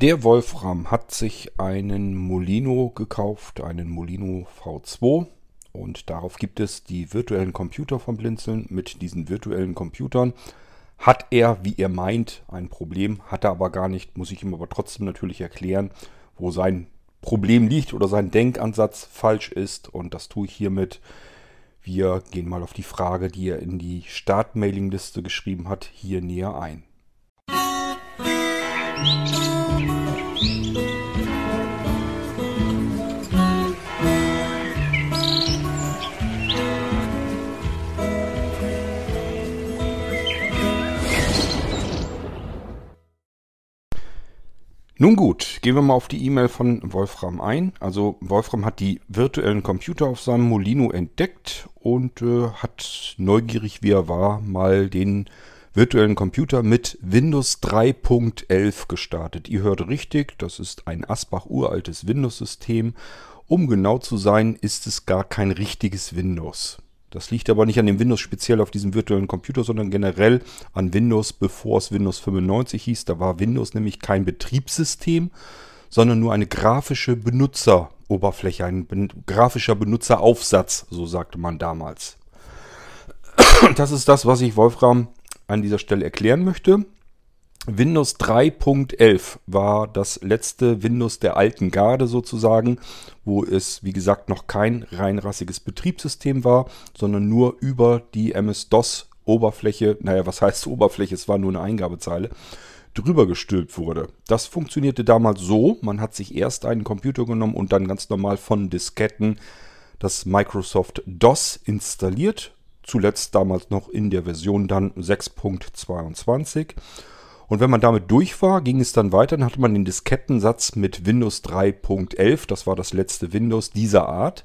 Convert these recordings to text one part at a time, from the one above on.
Der Wolfram hat sich einen Molino gekauft, einen Molino V2 und darauf gibt es die virtuellen Computer von Blinzeln. Mit diesen virtuellen Computern hat er, wie er meint, ein Problem, hat er aber gar nicht, muss ich ihm aber trotzdem natürlich erklären, wo sein Problem liegt oder sein Denkansatz falsch ist und das tue ich hiermit. Wir gehen mal auf die Frage, die er in die Startmailingliste geschrieben hat, hier näher ein. Nun gut, gehen wir mal auf die E-Mail von Wolfram ein. Also Wolfram hat die virtuellen Computer auf seinem Molino entdeckt und äh, hat neugierig wie er war mal den virtuellen Computer mit Windows 3.11 gestartet. Ihr hört richtig, das ist ein Asbach uraltes Windows-System. Um genau zu sein, ist es gar kein richtiges Windows. Das liegt aber nicht an dem Windows speziell auf diesem virtuellen Computer, sondern generell an Windows, bevor es Windows 95 hieß. Da war Windows nämlich kein Betriebssystem, sondern nur eine grafische Benutzeroberfläche, ein ben grafischer Benutzeraufsatz, so sagte man damals. Das ist das, was ich Wolfram an dieser Stelle erklären möchte. Windows 3.11 war das letzte Windows der alten Garde sozusagen, wo es wie gesagt noch kein reinrassiges Betriebssystem war, sondern nur über die MS-DOS Oberfläche, naja, was heißt Oberfläche, es war nur eine Eingabezeile, drüber gestülpt wurde. Das funktionierte damals so, man hat sich erst einen Computer genommen und dann ganz normal von Disketten das Microsoft DOS installiert, zuletzt damals noch in der Version dann 6.22 und wenn man damit durch war, ging es dann weiter. Dann hatte man den Diskettensatz mit Windows 3.11, das war das letzte Windows dieser Art,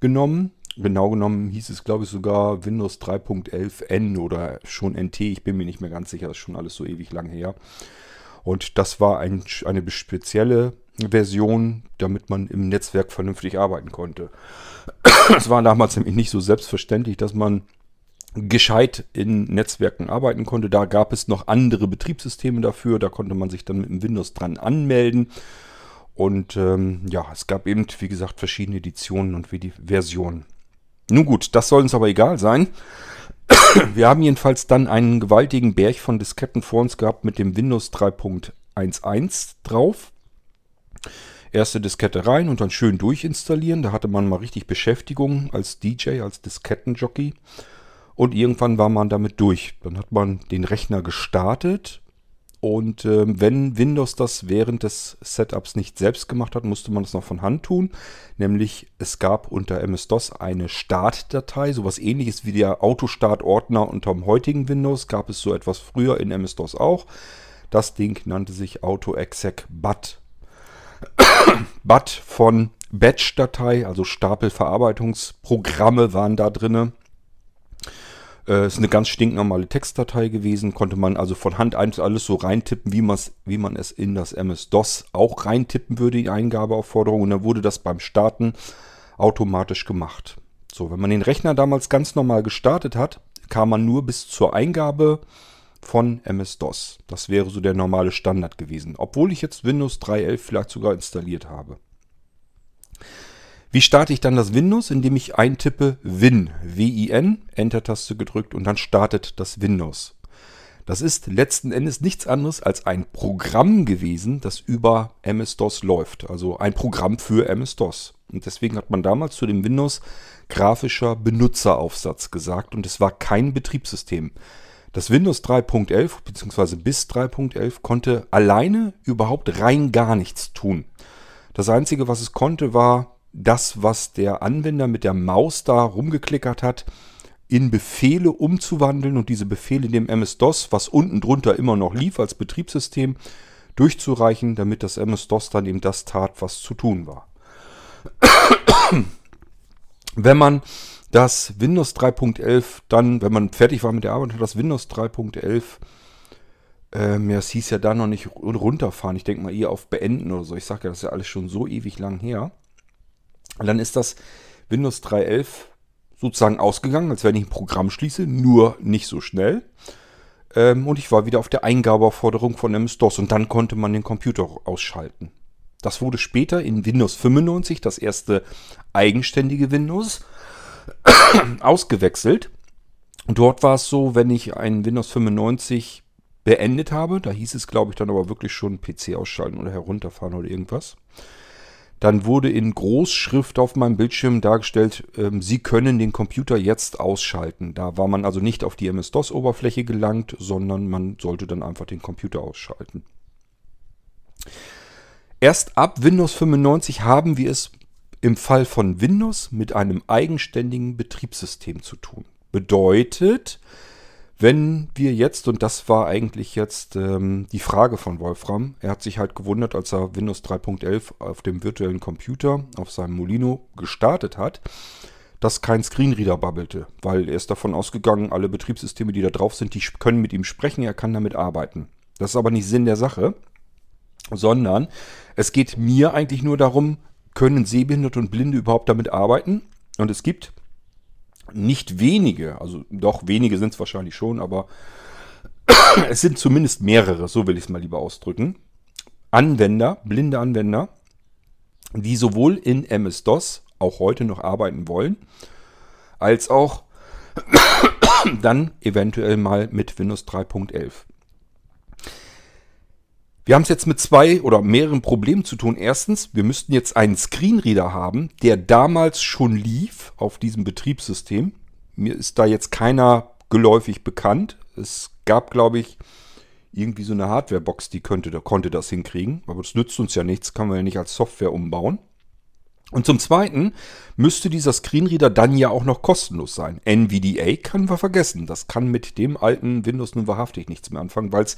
genommen. Genau genommen hieß es, glaube ich, sogar Windows 3.11N oder schon NT. Ich bin mir nicht mehr ganz sicher, das ist schon alles so ewig lang her. Und das war ein, eine spezielle Version, damit man im Netzwerk vernünftig arbeiten konnte. Es war damals nämlich nicht so selbstverständlich, dass man gescheit in Netzwerken arbeiten konnte. Da gab es noch andere Betriebssysteme dafür. Da konnte man sich dann mit dem Windows dran anmelden. Und ähm, ja, es gab eben, wie gesagt, verschiedene Editionen und Versionen. Nun gut, das soll uns aber egal sein. Wir haben jedenfalls dann einen gewaltigen Berg von Disketten vor uns gehabt mit dem Windows 3.11 drauf. Erste Diskette rein und dann schön durchinstallieren. Da hatte man mal richtig Beschäftigung als DJ, als Diskettenjockey. Und irgendwann war man damit durch. Dann hat man den Rechner gestartet. Und äh, wenn Windows das während des Setups nicht selbst gemacht hat, musste man das noch von Hand tun. Nämlich es gab unter MS-DOS eine Startdatei, sowas ähnliches wie der Autostart-Ordner unter dem heutigen Windows. Gab es so etwas früher in MS-DOS auch. Das Ding nannte sich AutoExec BAT. BAT von Batch-Datei, also Stapelverarbeitungsprogramme waren da drinne. Äh, ist eine ganz stinknormale Textdatei gewesen, konnte man also von Hand alles so reintippen, wie, wie man es in das MS-DOS auch reintippen würde, die Eingabeaufforderung. Und dann wurde das beim Starten automatisch gemacht. So, wenn man den Rechner damals ganz normal gestartet hat, kam man nur bis zur Eingabe von MS-DOS. Das wäre so der normale Standard gewesen. Obwohl ich jetzt Windows 3.11 vielleicht sogar installiert habe. Wie starte ich dann das Windows? Indem ich eintippe Win, W-I-N, Enter-Taste gedrückt und dann startet das Windows. Das ist letzten Endes nichts anderes als ein Programm gewesen, das über MS-DOS läuft. Also ein Programm für MS-DOS. Und deswegen hat man damals zu dem Windows grafischer Benutzeraufsatz gesagt und es war kein Betriebssystem. Das Windows 3.11 bzw. bis 3.11 konnte alleine überhaupt rein gar nichts tun. Das Einzige, was es konnte, war das, was der Anwender mit der Maus da rumgeklickert hat, in Befehle umzuwandeln und diese Befehle dem MS-DOS, was unten drunter immer noch lief als Betriebssystem, durchzureichen, damit das MS-DOS dann eben das tat, was zu tun war. wenn man das Windows 3.11 dann, wenn man fertig war mit der Arbeit, hat das Windows 3.11, ähm, ja, es hieß ja da noch nicht runterfahren. Ich denke mal eher auf Beenden oder so. Ich sage ja, das ist ja alles schon so ewig lang her. Und dann ist das Windows 3.11 sozusagen ausgegangen, als wenn ich ein Programm schließe, nur nicht so schnell. Ähm, und ich war wieder auf der Eingabeaufforderung von MS-DOS und dann konnte man den Computer ausschalten. Das wurde später in Windows 95, das erste eigenständige Windows, ausgewechselt. Und dort war es so, wenn ich ein Windows 95 beendet habe, da hieß es, glaube ich, dann aber wirklich schon PC ausschalten oder herunterfahren oder irgendwas, dann wurde in Großschrift auf meinem Bildschirm dargestellt, ähm, Sie können den Computer jetzt ausschalten. Da war man also nicht auf die MS-DOS-Oberfläche gelangt, sondern man sollte dann einfach den Computer ausschalten. Erst ab Windows 95 haben wir es im Fall von Windows mit einem eigenständigen Betriebssystem zu tun. Bedeutet, wenn wir jetzt, und das war eigentlich jetzt ähm, die Frage von Wolfram, er hat sich halt gewundert, als er Windows 3.11 auf dem virtuellen Computer, auf seinem Molino gestartet hat, dass kein Screenreader babbelte, weil er ist davon ausgegangen, alle Betriebssysteme, die da drauf sind, die können mit ihm sprechen, er kann damit arbeiten. Das ist aber nicht Sinn der Sache, sondern es geht mir eigentlich nur darum, können Sehbehinderte und Blinde überhaupt damit arbeiten? Und es gibt nicht wenige, also doch wenige sind es wahrscheinlich schon, aber es sind zumindest mehrere, so will ich es mal lieber ausdrücken, Anwender, blinde Anwender, die sowohl in MS-DOS auch heute noch arbeiten wollen, als auch dann eventuell mal mit Windows 3.11. Wir haben es jetzt mit zwei oder mehreren Problemen zu tun. Erstens, wir müssten jetzt einen Screenreader haben, der damals schon lief auf diesem Betriebssystem. Mir ist da jetzt keiner geläufig bekannt. Es gab, glaube ich, irgendwie so eine Hardwarebox, die könnte, konnte das hinkriegen. Aber das nützt uns ja nichts, kann man ja nicht als Software umbauen. Und zum Zweiten müsste dieser Screenreader dann ja auch noch kostenlos sein. NVDA können wir vergessen. Das kann mit dem alten Windows nun wahrhaftig nichts mehr anfangen, weil es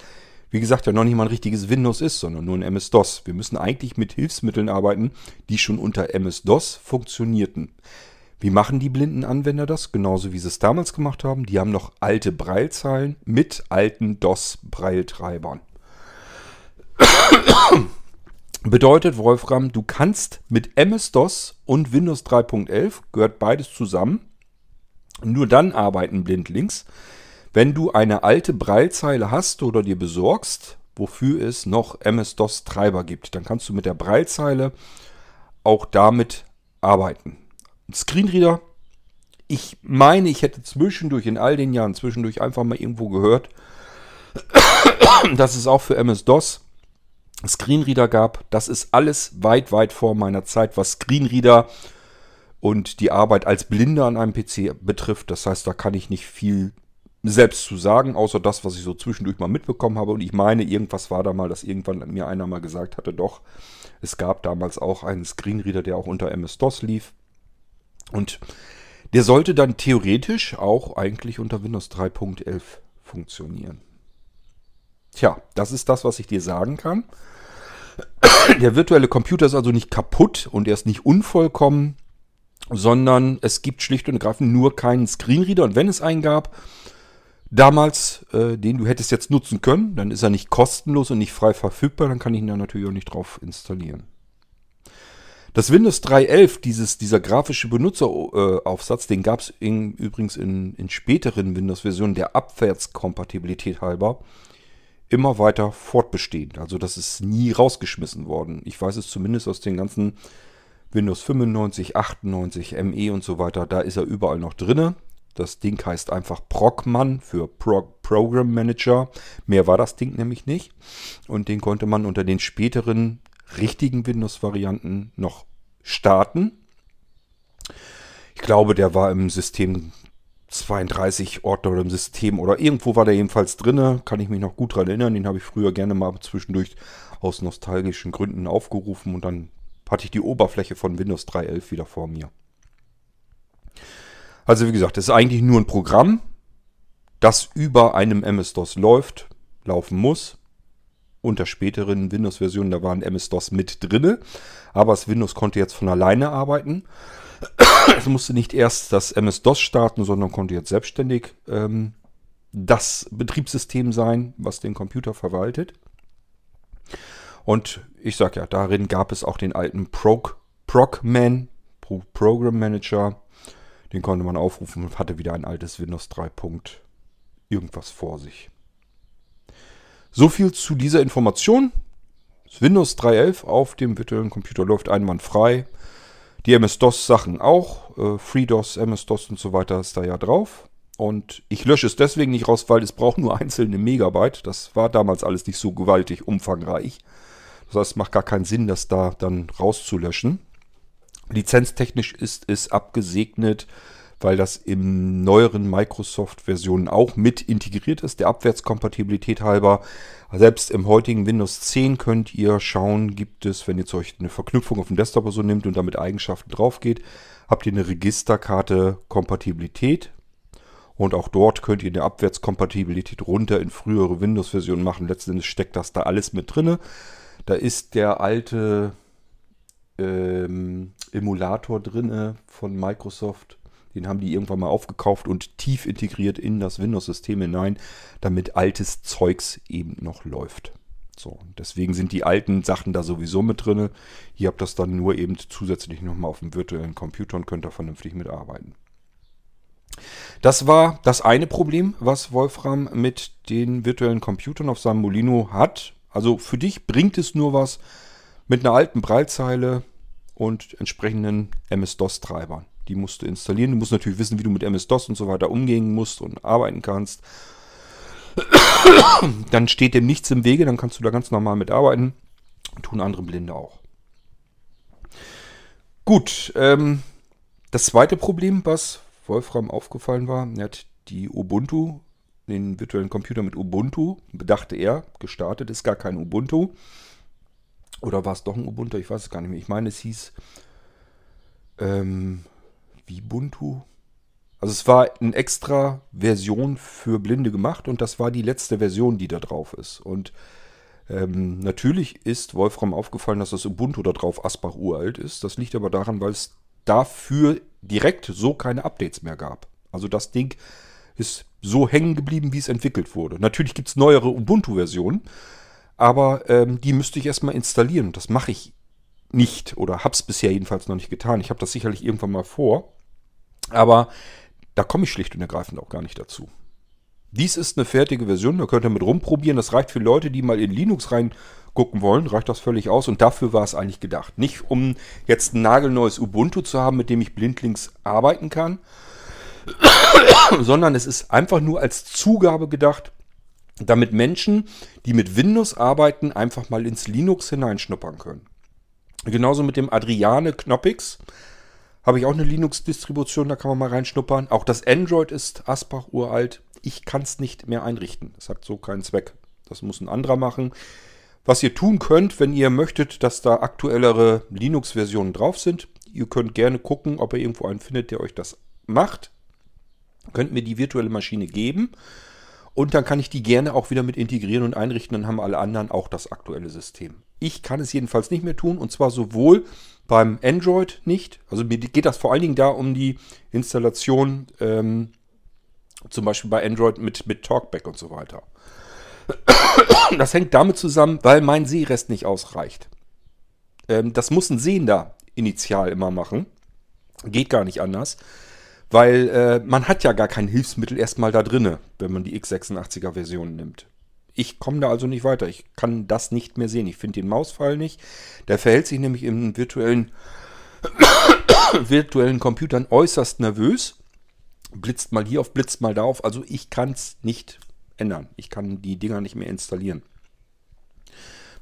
wie gesagt, ja noch nicht mal ein richtiges Windows ist, sondern nur ein MS-DOS. Wir müssen eigentlich mit Hilfsmitteln arbeiten, die schon unter MS-DOS funktionierten. Wie machen die blinden Anwender das? Genauso wie sie es damals gemacht haben. Die haben noch alte Braillezeilen mit alten DOS-Braille-Treibern. Bedeutet, Wolfram, du kannst mit MS-DOS und Windows 3.11, gehört beides zusammen, nur dann arbeiten blindlings, wenn du eine alte Braillezeile hast oder dir besorgst, wofür es noch MS-DOS-Treiber gibt, dann kannst du mit der Braillezeile auch damit arbeiten. Screenreader, ich meine, ich hätte zwischendurch, in all den Jahren zwischendurch einfach mal irgendwo gehört, dass es auch für MS-DOS Screenreader gab. Das ist alles weit, weit vor meiner Zeit, was Screenreader und die Arbeit als Blinder an einem PC betrifft. Das heißt, da kann ich nicht viel selbst zu sagen, außer das, was ich so zwischendurch mal mitbekommen habe. Und ich meine, irgendwas war da mal, dass irgendwann mir einer mal gesagt hatte, doch, es gab damals auch einen Screenreader, der auch unter MS-DOS lief. Und der sollte dann theoretisch auch eigentlich unter Windows 3.11 funktionieren. Tja, das ist das, was ich dir sagen kann. Der virtuelle Computer ist also nicht kaputt und er ist nicht unvollkommen, sondern es gibt schlicht und ergreifend nur keinen Screenreader. Und wenn es einen gab, damals, äh, den du hättest jetzt nutzen können. Dann ist er nicht kostenlos und nicht frei verfügbar. Dann kann ich ihn da natürlich auch nicht drauf installieren. Das Windows 3.11, dieses, dieser grafische Benutzeraufsatz, den gab es übrigens in, in späteren Windows-Versionen der Abwärtskompatibilität halber immer weiter fortbestehend. Also das ist nie rausgeschmissen worden. Ich weiß es zumindest aus den ganzen Windows 95, 98, ME und so weiter. Da ist er überall noch drinne. Das Ding heißt einfach Procman für Pro Program Manager. Mehr war das Ding nämlich nicht. Und den konnte man unter den späteren richtigen Windows-Varianten noch starten. Ich glaube, der war im System 32 Ordner oder im System oder irgendwo war der jedenfalls drin. Kann ich mich noch gut daran erinnern. Den habe ich früher gerne mal zwischendurch aus nostalgischen Gründen aufgerufen und dann hatte ich die Oberfläche von Windows 3.11 wieder vor mir. Also wie gesagt, es ist eigentlich nur ein Programm, das über einem MS-DOS läuft, laufen muss. Unter späteren Windows-Versionen, da waren MS-DOS mit drinne, aber das Windows konnte jetzt von alleine arbeiten. es musste nicht erst das MS-DOS starten, sondern konnte jetzt selbstständig ähm, das Betriebssystem sein, was den Computer verwaltet. Und ich sage ja, darin gab es auch den alten Prog, Progman, Pro Program Manager, den konnte man aufrufen und hatte wieder ein altes Windows 3. irgendwas vor sich. So viel zu dieser Information. Das Windows 3.11 auf dem virtuellen Computer läuft einwandfrei. Die MS-DOS-Sachen auch. Äh, FreeDOS, MS-DOS und so weiter ist da ja drauf. Und ich lösche es deswegen nicht raus, weil es braucht nur einzelne Megabyte. Das war damals alles nicht so gewaltig umfangreich. Das heißt, es macht gar keinen Sinn, das da dann rauszulöschen. Lizenztechnisch ist es abgesegnet, weil das im neueren Microsoft-Versionen auch mit integriert ist, der Abwärtskompatibilität halber. Selbst im heutigen Windows 10 könnt ihr schauen, gibt es, wenn ihr euch eine Verknüpfung auf dem Desktop so nimmt und damit Eigenschaften drauf geht, habt ihr eine Registerkarte Kompatibilität. Und auch dort könnt ihr eine Abwärtskompatibilität runter in frühere Windows-Versionen machen. Letzten Endes steckt das da alles mit drin. Da ist der alte ähm, Emulator drin von Microsoft. Den haben die irgendwann mal aufgekauft und tief integriert in das Windows-System hinein, damit altes Zeugs eben noch läuft. So, deswegen sind die alten Sachen da sowieso mit drin. Ihr habt das dann nur eben zusätzlich nochmal auf dem virtuellen Computer und könnt da vernünftig mitarbeiten. Das war das eine Problem, was Wolfram mit den virtuellen Computern auf seinem Molino hat. Also für dich bringt es nur was mit einer alten Breilzeile und entsprechenden MS-DOS-Treibern. Die musst du installieren. Du musst natürlich wissen, wie du mit MS-DOS und so weiter umgehen musst und arbeiten kannst. Dann steht dem nichts im Wege, dann kannst du da ganz normal mitarbeiten. Tun andere Blinde auch. Gut, ähm, das zweite Problem, was Wolfram aufgefallen war, er hat die Ubuntu, den virtuellen Computer mit Ubuntu, bedachte er, gestartet, ist gar kein Ubuntu. Oder war es doch ein Ubuntu? Ich weiß es gar nicht mehr. Ich meine, es hieß ähm, Ubuntu. Also es war eine extra Version für Blinde gemacht und das war die letzte Version, die da drauf ist. Und ähm, natürlich ist Wolfram aufgefallen, dass das Ubuntu da drauf Asbach uralt ist. Das liegt aber daran, weil es dafür direkt so keine Updates mehr gab. Also das Ding ist so hängen geblieben, wie es entwickelt wurde. Natürlich gibt es neuere Ubuntu-Versionen, aber ähm, die müsste ich erstmal installieren. Das mache ich nicht oder habe es bisher jedenfalls noch nicht getan. Ich habe das sicherlich irgendwann mal vor, aber da komme ich schlicht und ergreifend auch gar nicht dazu. Dies ist eine fertige Version, da könnt ihr mit rumprobieren. Das reicht für Leute, die mal in Linux reingucken wollen, reicht das völlig aus. Und dafür war es eigentlich gedacht. Nicht um jetzt ein nagelneues Ubuntu zu haben, mit dem ich blindlings arbeiten kann, sondern es ist einfach nur als Zugabe gedacht, damit Menschen, die mit Windows arbeiten, einfach mal ins Linux hineinschnuppern können. Genauso mit dem Adriane Knoppix habe ich auch eine Linux-Distribution, da kann man mal reinschnuppern. Auch das Android ist Asbach uralt. Ich kann es nicht mehr einrichten. Es hat so keinen Zweck. Das muss ein anderer machen. Was ihr tun könnt, wenn ihr möchtet, dass da aktuellere Linux-Versionen drauf sind, ihr könnt gerne gucken, ob ihr irgendwo einen findet, der euch das macht. Könnt mir die virtuelle Maschine geben und dann kann ich die gerne auch wieder mit integrieren und einrichten. Dann haben alle anderen auch das aktuelle System. Ich kann es jedenfalls nicht mehr tun. Und zwar sowohl beim Android nicht. Also mir geht das vor allen Dingen da um die Installation, ähm, zum Beispiel bei Android mit, mit Talkback und so weiter. Das hängt damit zusammen, weil mein Sehrest nicht ausreicht. Ähm, das muss ein Sehender initial immer machen. Geht gar nicht anders. Weil äh, man hat ja gar kein Hilfsmittel erstmal da drinne, wenn man die x86er Version nimmt. Ich komme da also nicht weiter. Ich kann das nicht mehr sehen. Ich finde den Mauspfeil nicht. Der verhält sich nämlich in virtuellen, virtuellen Computern äußerst nervös. Blitzt mal hier auf, blitzt mal da auf. Also ich kann es nicht ändern. Ich kann die Dinger nicht mehr installieren.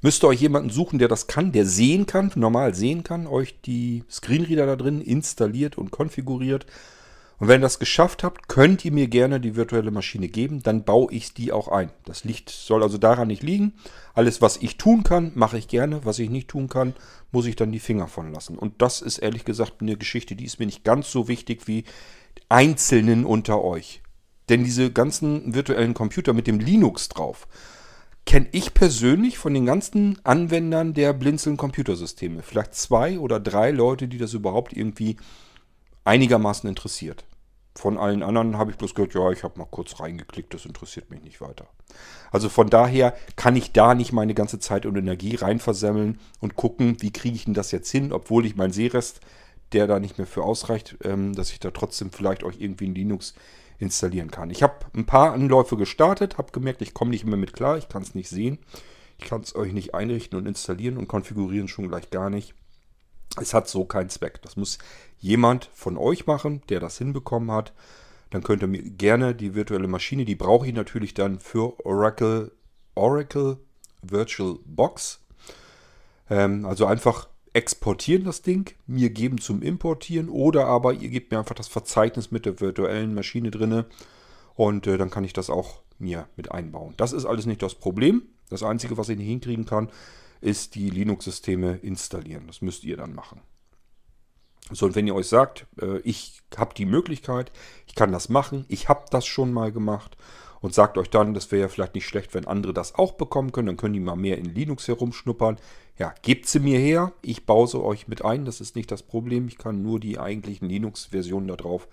Müsst ihr euch jemanden suchen, der das kann, der sehen kann, normal sehen kann, euch die Screenreader da drin installiert und konfiguriert und wenn ihr das geschafft habt, könnt ihr mir gerne die virtuelle Maschine geben, dann baue ich die auch ein. Das liegt, soll also daran nicht liegen. Alles, was ich tun kann, mache ich gerne. Was ich nicht tun kann, muss ich dann die Finger von lassen. Und das ist ehrlich gesagt eine Geschichte, die ist mir nicht ganz so wichtig wie Einzelnen unter euch. Denn diese ganzen virtuellen Computer mit dem Linux drauf, kenne ich persönlich von den ganzen Anwendern der Blinzeln Computersysteme. Vielleicht zwei oder drei Leute, die das überhaupt irgendwie einigermaßen interessiert. Von allen anderen habe ich bloß gehört, ja, ich habe mal kurz reingeklickt, das interessiert mich nicht weiter. Also von daher kann ich da nicht meine ganze Zeit und Energie reinversemmeln und gucken, wie kriege ich denn das jetzt hin, obwohl ich meinen Sehrest, der da nicht mehr für ausreicht, ähm, dass ich da trotzdem vielleicht euch irgendwie ein Linux installieren kann. Ich habe ein paar Anläufe gestartet, habe gemerkt, ich komme nicht mehr mit klar, ich kann es nicht sehen. Ich kann es euch nicht einrichten und installieren und konfigurieren schon gleich gar nicht. Es hat so keinen Zweck. Das muss jemand von euch machen, der das hinbekommen hat. Dann könnt ihr mir gerne die virtuelle Maschine, die brauche ich natürlich dann für Oracle, Oracle Virtual Box. Ähm, also einfach exportieren das Ding, mir geben zum Importieren oder aber ihr gebt mir einfach das Verzeichnis mit der virtuellen Maschine drinne und äh, dann kann ich das auch mir mit einbauen. Das ist alles nicht das Problem. Das Einzige, was ich nicht hinkriegen kann, ist die Linux-Systeme installieren. Das müsst ihr dann machen. So, und wenn ihr euch sagt, äh, ich habe die Möglichkeit, ich kann das machen, ich habe das schon mal gemacht und sagt euch dann, das wäre ja vielleicht nicht schlecht, wenn andere das auch bekommen können, dann können die mal mehr in Linux herumschnuppern. Ja, gebt sie mir her, ich baue sie euch mit ein, das ist nicht das Problem, ich kann nur die eigentlichen Linux-Versionen da drauf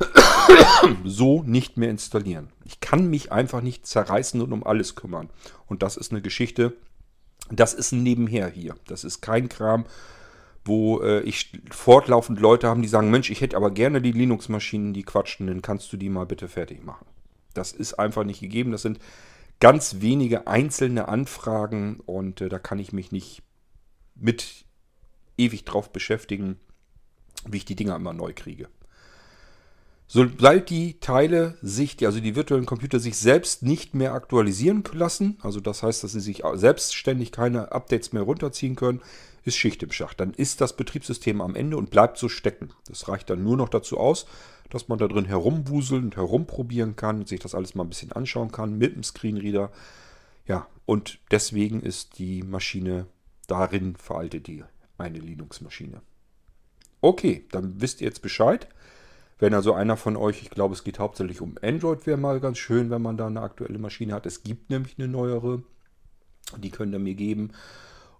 so nicht mehr installieren. Ich kann mich einfach nicht zerreißen und um alles kümmern. Und das ist eine Geschichte, das ist ein Nebenher hier. Das ist kein Kram, wo äh, ich fortlaufend Leute haben, die sagen, Mensch, ich hätte aber gerne die Linux-Maschinen, die quatschen, dann kannst du die mal bitte fertig machen. Das ist einfach nicht gegeben. Das sind ganz wenige einzelne Anfragen und äh, da kann ich mich nicht mit ewig drauf beschäftigen, wie ich die Dinger immer neu kriege. Sobald die Teile sich, also die virtuellen Computer sich selbst nicht mehr aktualisieren lassen, also das heißt, dass sie sich selbstständig keine Updates mehr runterziehen können, ist Schicht im Schacht. Dann ist das Betriebssystem am Ende und bleibt so stecken. Das reicht dann nur noch dazu aus, dass man da drin herumwuseln und herumprobieren kann und sich das alles mal ein bisschen anschauen kann mit dem Screenreader. Ja, und deswegen ist die Maschine darin veraltet, die eine Linux-Maschine. Okay, dann wisst ihr jetzt Bescheid. Wenn also einer von euch, ich glaube, es geht hauptsächlich um Android, wäre mal ganz schön, wenn man da eine aktuelle Maschine hat. Es gibt nämlich eine neuere, die könnt ihr mir geben.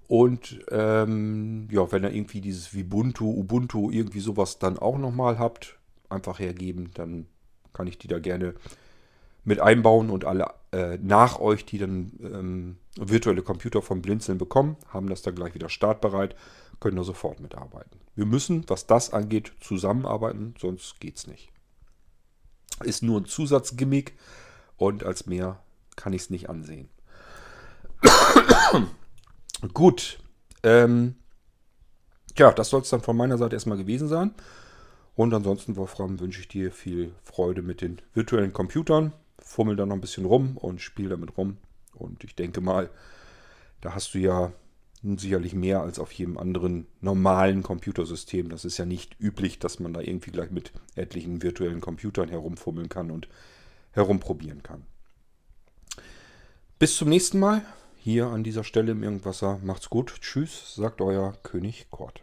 Und ähm, ja, wenn ihr irgendwie dieses Ubuntu, Ubuntu, irgendwie sowas dann auch nochmal habt, einfach hergeben, dann kann ich die da gerne mit einbauen und alle äh, nach euch, die dann ähm, virtuelle Computer vom Blinzeln bekommen, haben das dann gleich wieder startbereit können da sofort mitarbeiten. Wir müssen, was das angeht, zusammenarbeiten, sonst geht es nicht. Ist nur ein Zusatzgimmick und als mehr kann ich es nicht ansehen. Gut. Ähm, ja, das soll es dann von meiner Seite erstmal gewesen sein. Und ansonsten, Wolfram, wünsche ich dir viel Freude mit den virtuellen Computern. Fummel da noch ein bisschen rum und spiel damit rum. Und ich denke mal, da hast du ja sicherlich mehr als auf jedem anderen normalen Computersystem. Das ist ja nicht üblich, dass man da irgendwie gleich mit etlichen virtuellen Computern herumfummeln kann und herumprobieren kann. Bis zum nächsten Mal. Hier an dieser Stelle im Irgendwasser. Macht's gut. Tschüss, sagt euer König Kort.